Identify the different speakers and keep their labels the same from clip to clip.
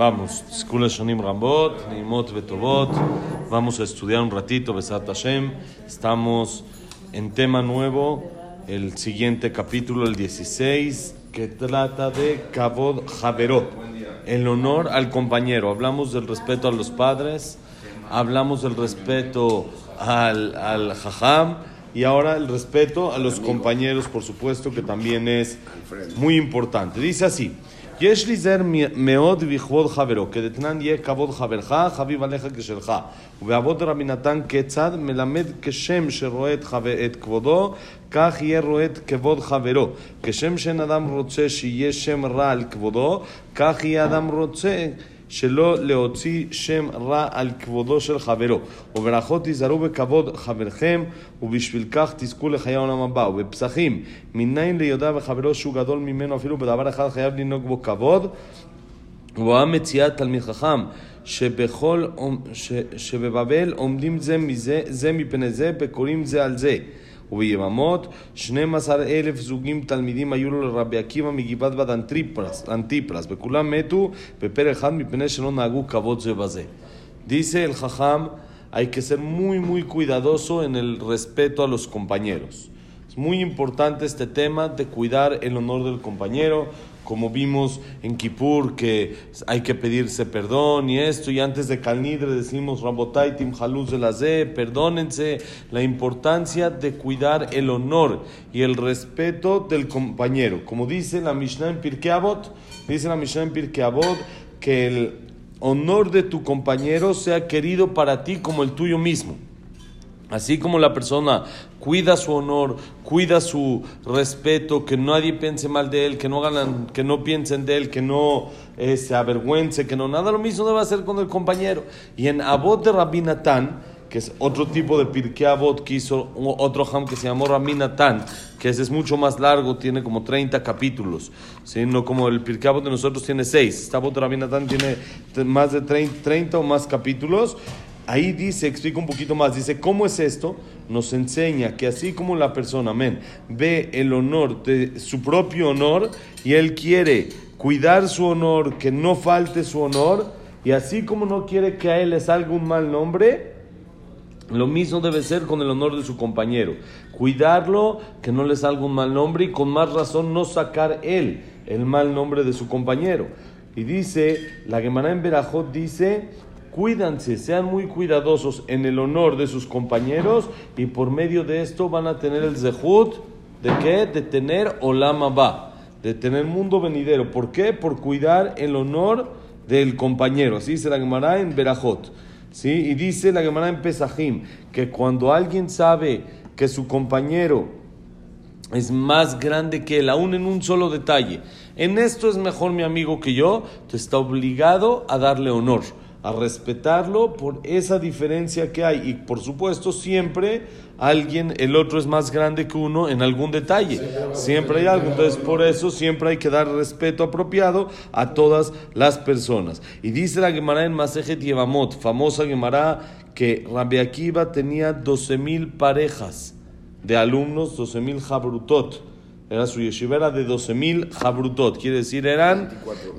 Speaker 1: Vamos, Skula Shonim Rambot, Nimot Betovot. Vamos a estudiar un ratito, Besat Hashem. Estamos en tema nuevo, el siguiente capítulo, el 16, que trata de Kavod Javerot, el honor al compañero. Hablamos del respeto a los padres, hablamos del respeto al, al Jajam y ahora el respeto a los compañeros, por supuesto, que también es muy importante. Dice así. יש להיזהר מאוד בכבוד חברו, כדתנן יהיה כבוד חברך, חביב עליך כשלך. ובעבוד רבי נתן כיצד מלמד כשם שרואה את, חבר, את כבודו, כך יהיה רואה את כבוד חברו. כשם שאין אדם רוצה שיהיה שם רע על כבודו, כך יהיה אדם רוצה שלא להוציא שם רע על כבודו של חברו. וברכות תיזהרו בכבוד חברכם, ובשביל כך תזכו לחיי העולם הבא. ובפסחים, מניין ליודע וחברו שהוא גדול ממנו אפילו בדבר אחד חייב לנהוג בו כבוד. ובאה מציאת תלמיד חכם, שבכל, ש, שבבבל עומדים זה, מזה, זה מפני זה, וקוראים זה על זה. וביממות 12 אלף זוגים תלמידים היו לו לרבי עקיבא מגבעת בת אנטיפרס, אנטיפרס, וכולם מתו בפר אחד מפני שלא נהגו כבוד זה בזה. Dice el Jajam, hay que ser muy, muy cuidadoso en el respeto a los compañeros. Es muy importante este tema de cuidar el honor del compañero, como vimos en Kippur, que hay que pedirse perdón y esto, y antes de Calnidre decimos Rabotai Tim Haluz de perdónense, la importancia de cuidar el honor y el respeto del compañero. Como dice la Mishnah en Pirkei Avot, dice la Mishnah en Pirkei Avot que el honor de tu compañero sea querido para ti como el tuyo mismo. Así como la persona cuida su honor, cuida su respeto, que nadie piense mal de él, que no ganan, que no piensen de él, que no eh, se avergüence, que no nada lo mismo debe hacer con el compañero. Y en Abot de Rabbi Natán, que es otro tipo de Pirkei Abot que hizo otro ham que se llamó Rabbi Natán, que ese es mucho más largo, tiene como 30 capítulos, ¿sí? como el Pirkei Avot de nosotros tiene 6. Este Abot de Rabbi Natán tiene más de 30, 30 o más capítulos. Ahí dice, explica un poquito más, dice, ¿cómo es esto? Nos enseña que así como la persona, amén, ve el honor de su propio honor y él quiere cuidar su honor, que no falte su honor, y así como no quiere que a él le salga un mal nombre, lo mismo debe ser con el honor de su compañero. Cuidarlo, que no le salga un mal nombre y con más razón no sacar él el mal nombre de su compañero. Y dice, la Gemara en Berajot dice, cuídanse, sean muy cuidadosos en el honor de sus compañeros y por medio de esto van a tener el zehut de qué? De tener olama ba, de tener mundo venidero. ¿Por qué? Por cuidar el honor del compañero. Así dice la Gemara en Berajot. ¿sí? Y dice la Gemara en Pesajim que cuando alguien sabe que su compañero es más grande que él, aún en un solo detalle, en esto es mejor mi amigo que yo, te está obligado a darle honor a respetarlo por esa diferencia que hay. Y por supuesto, siempre alguien, el otro es más grande que uno en algún detalle. Siempre hay algo. Entonces, por eso siempre hay que dar respeto apropiado a todas las personas. Y dice la Gemara en Masejet Yevamot, famosa Gemara, que Rabbi Akiva tenía 12 mil parejas de alumnos, 12 mil jabrutot. Era su yeshiva era de 12.000 jabrutot, quiere decir eran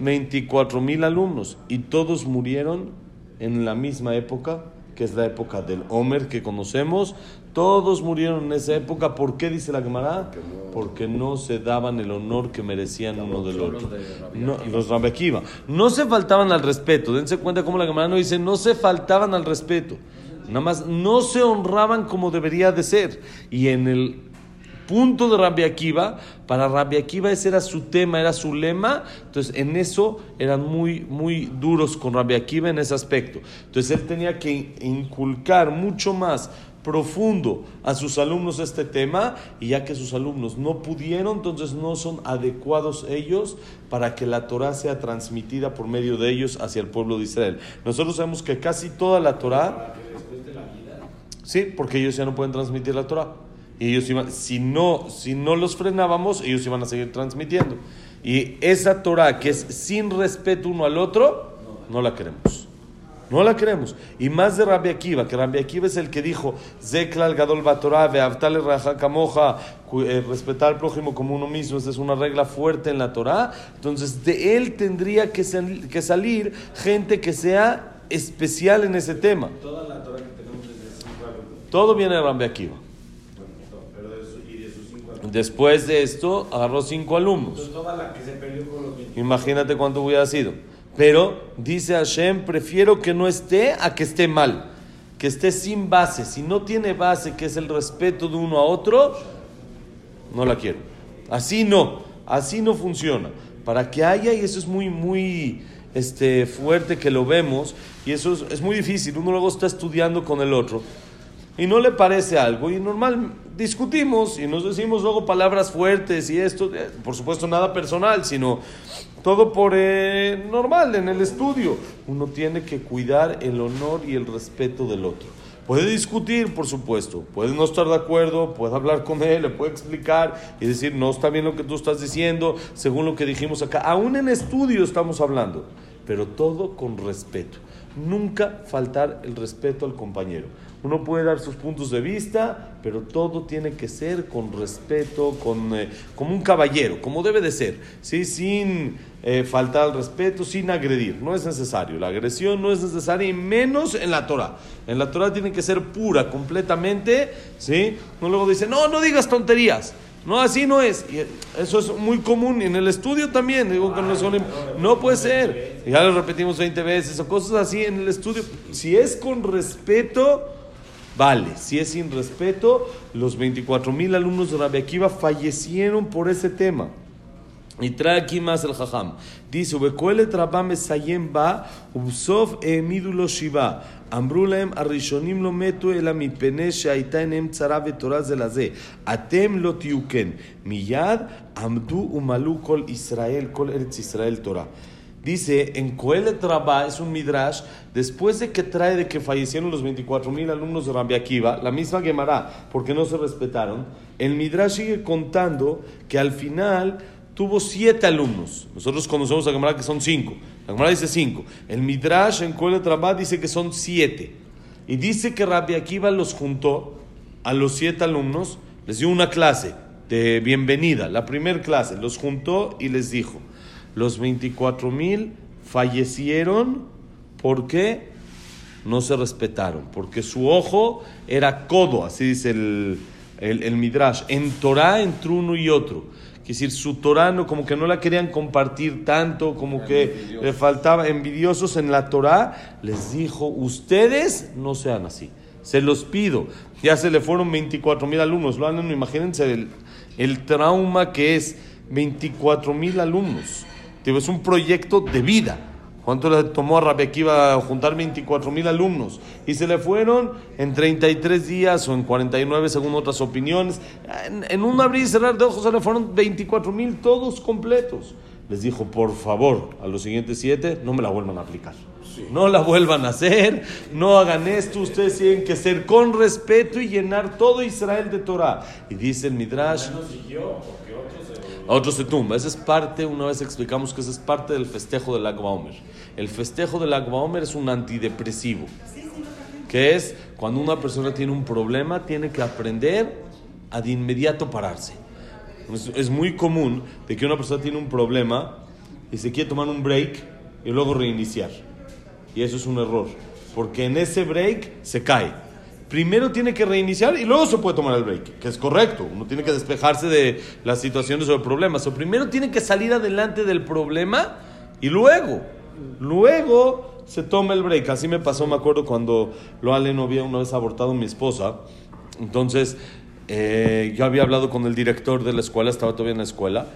Speaker 1: 24.000 alumnos y todos murieron en la misma época, que es la época del Homer que conocemos. Todos murieron en esa época. ¿Por qué dice la Gemara? Porque no se daban el honor que merecían uno del otro. No, los Rabbi Akiva. No se faltaban al respeto. Dense cuenta cómo la Gemara no dice, no se faltaban al respeto. Nada más no se honraban como debería de ser. Y en el punto de Rabbi Akiva, para Rabbi Akiva ese era su tema, era su lema, entonces en eso eran muy, muy duros con Rabbi Akiva en ese aspecto. Entonces él tenía que inculcar mucho más profundo a sus alumnos este tema y ya que sus alumnos no pudieron, entonces no son adecuados ellos para que la Torah sea transmitida por medio de ellos hacia el pueblo de Israel. Nosotros sabemos que casi toda la Torah... Sí, porque ellos ya no pueden transmitir la Torah. Y ellos iban, si no, si no los frenábamos, ellos iban a seguir transmitiendo. Y esa Torah que es sin respeto uno al otro, no la queremos. No la queremos. Y más de Rabbi Akiva, que Rabbi Akiva es el que dijo, Zeklal Gadol Batorah, Veavtale Raja Kamoja, eh, respetar al prójimo como uno mismo, esa es una regla fuerte en la Torah. Entonces, de él tendría que, que salir gente que sea especial en ese tema. Toda la Torah que tenemos desde Todo viene de Rabbi Akiva. Después de esto, agarró cinco alumnos. Imagínate cuánto hubiera sido. Pero dice Hashem, prefiero que no esté a que esté mal, que esté sin base. Si no tiene base, que es el respeto de uno a otro, no la quiero. Así no, así no funciona. Para que haya, y eso es muy, muy este, fuerte que lo vemos, y eso es, es muy difícil, uno luego está estudiando con el otro y no le parece algo y normal discutimos y nos decimos luego palabras fuertes y esto, eh, por supuesto nada personal, sino todo por eh, normal en el estudio. Uno tiene que cuidar el honor y el respeto del otro. Puede discutir, por supuesto, puede no estar de acuerdo, puede hablar con él, le puede explicar y decir, no está bien lo que tú estás diciendo, según lo que dijimos acá. Aún en estudio estamos hablando, pero todo con respeto. Nunca faltar el respeto al compañero. Uno puede dar sus puntos de vista, pero todo tiene que ser con respeto, con, eh, como un caballero, como debe de ser, ¿sí? sin eh, faltar al respeto, sin agredir. No es necesario. La agresión no es necesaria y menos en la Torah. En la Torah tiene que ser pura, completamente. ¿sí? No luego dice, no, no digas tonterías. No, así no es. Eso es muy común en el estudio también. Digo que no, no puede ser. Ya lo repetimos 20 veces o cosas así en el estudio. Si es con respeto, Vale, si es sin respeto, los 24 mil alumnos de Rabbi Akiva fallecieron por ese tema. Y trae aquí más el jajam. Dice, Ubekoele trabam esayem ba, ubsof emidulo shiva. אמרו להם, הראשונים לא מתו אלא מפני שהייתה עיניהם צרה ותורה זה לזה. אתם לא תהיו כן. מיד עמדו ומלאו כל ישראל, כל ארץ ישראל תורה. Dice, en Coel Trabá, es un midrash, después de que trae de que fallecieron los 24 mil alumnos de Rabbi Akiva, la misma Gemara, porque no se respetaron, el midrash sigue contando que al final tuvo siete alumnos. Nosotros conocemos a Gemara que son cinco. La Gemara dice cinco. El midrash en Coel Trabá dice que son siete. Y dice que Rabbi Akiva los juntó a los siete alumnos, les dio una clase de bienvenida, la primera clase, los juntó y les dijo, los 24 mil fallecieron porque no se respetaron, porque su ojo era codo, así dice el, el, Midrash, en Torah entre uno y otro. Es decir, su Torah no, como que no la querían compartir tanto, como que le faltaba envidiosos en la Torah, les dijo, ustedes no sean así, se los pido. Ya se le fueron 24 mil alumnos, lo imagínense el, el trauma que es 24 mil alumnos es un proyecto de vida. ¿Cuánto le tomó a Rabbi Akiva juntar 24 mil alumnos? Y se le fueron en 33 días o en 49 según otras opiniones. En, un abrir y cerrar de ojos se le fueron 24 mil todos completos. Les dijo, por favor, a los siguientes siete, no me la vuelvan a aplicar. No la vuelvan a hacer, no hagan esto, ustedes tienen que ser con respeto y llenar todo Israel de Torah. Y dice el Midrash a otros se tumba. Esa es parte, una vez explicamos que esa es parte del festejo del Agba Omer. El festejo del Agba Omer es un antidepresivo, que es cuando una persona tiene un problema, tiene que aprender a de inmediato pararse. Es, muy común de que una persona tiene un problema y se quiere tomar un break y luego reiniciar. Y eso es un error, porque en ese break se cae primero tiene que reiniciar y luego se puede tomar el break, que es correcto. Uno tiene que despejarse de las situaciones o de problemas. O primero tiene que salir adelante del problema y luego, luego se toma el break. Así me pasó, me acuerdo, cuando Ale no había una vez abortado mi esposa. Entonces, eh, yo había hablado con el director de la escuela, estaba todavía en la escuela,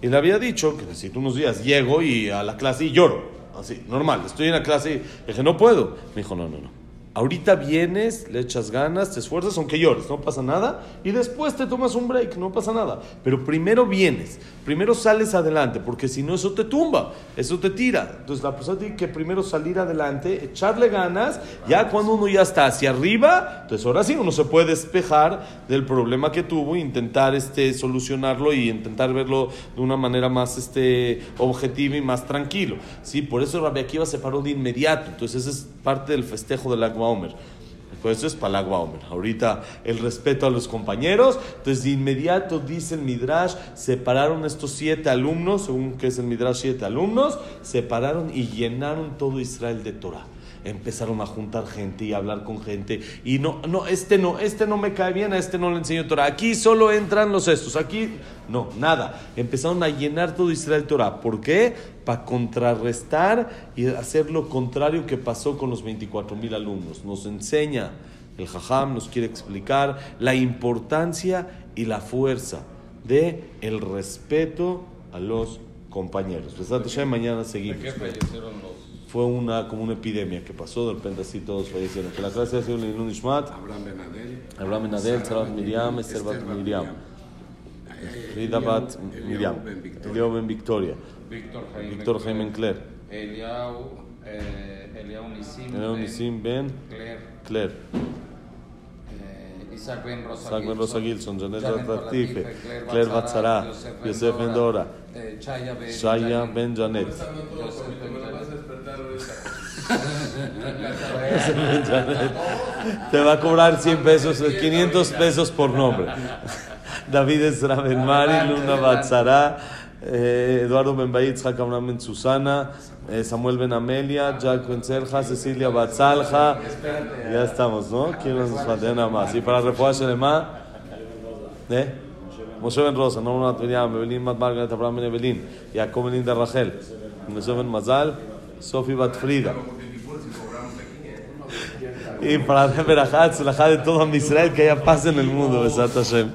Speaker 1: y le había dicho que necesito unos días. Llego y a la clase y lloro. Así, normal. Estoy en la clase y dije, no puedo. Me dijo, no, no, no Ahorita vienes, le echas ganas, te esfuerzas, aunque llores, no pasa nada. Y después te tomas un break, no pasa nada. Pero primero vienes. Primero sales adelante, porque si no eso te tumba, eso te tira. Entonces la persona tiene que primero salir adelante, echarle ganas, ya cuando uno ya está hacia arriba, entonces ahora sí uno se puede despejar del problema que tuvo e intentar este, solucionarlo y intentar verlo de una manera más este, objetiva y más tranquilo. ¿sí? Por eso Rabbi Akiva se paró de inmediato, entonces ese es parte del festejo del Agua Omer. Pues eso es para el agua Omer. Ahorita el respeto a los compañeros. Entonces de inmediato dice el Midrash, separaron estos siete alumnos, según que es el Midrash siete alumnos, separaron y llenaron todo Israel de Torah empezaron a juntar gente y a hablar con gente. Y no, no, este no, este no me cae bien, a este no le enseño Torah. Aquí solo entran los estos, aquí no, nada. Empezaron a llenar todo Israel Torah. ¿Por qué? Para contrarrestar y hacer lo contrario que pasó con los 24 mil alumnos. Nos enseña, el Jajam nos quiere explicar la importancia y la fuerza de el respeto a los compañeros. Mañana seguimos fue una, como una epidemia que pasó, de repente así todos fallecieron. Que la clase sido Lilun Ishmat,
Speaker 2: Abraham Benadel,
Speaker 1: Abraham Benadel, Sarat Miriam, Esther Bat Miriam, Frida Bat Miriam, Eliao Ben Victoria, Víctor Jaime Claire,
Speaker 3: Eliau Nisim
Speaker 1: Eliao Nisim Ben Claire,
Speaker 3: Isaac Ben
Speaker 1: Isaac Ben Rosa Gilson, Janet Latife, Claire Batzara, Yosef Ben Dora, Shaya Ben Janet. Te va a cobrar 100 pesos, 500 pesos por nombre. David Ben Mari, Luna Batzara, eh, Eduardo Ben Baitz, Abraham Ben Susana, eh, Samuel Ben Amelia, Jack Ben Serja, Cecilia Batzalja. Ya estamos, ¿no? ¿Quién nos falta? Nada más. Y para refugiarse Shelema, ¿eh? Moshe Ben Rosa, Norma Miriam, Evelyn Mat Margaret, Abraham Ben Evelyn, Jacob Ben Linda Rachel, Moshe Ben Mazal, Sofi Bat Frida. Y para ver a de todo Israel que haya paz en el mundo, Besat Hashem.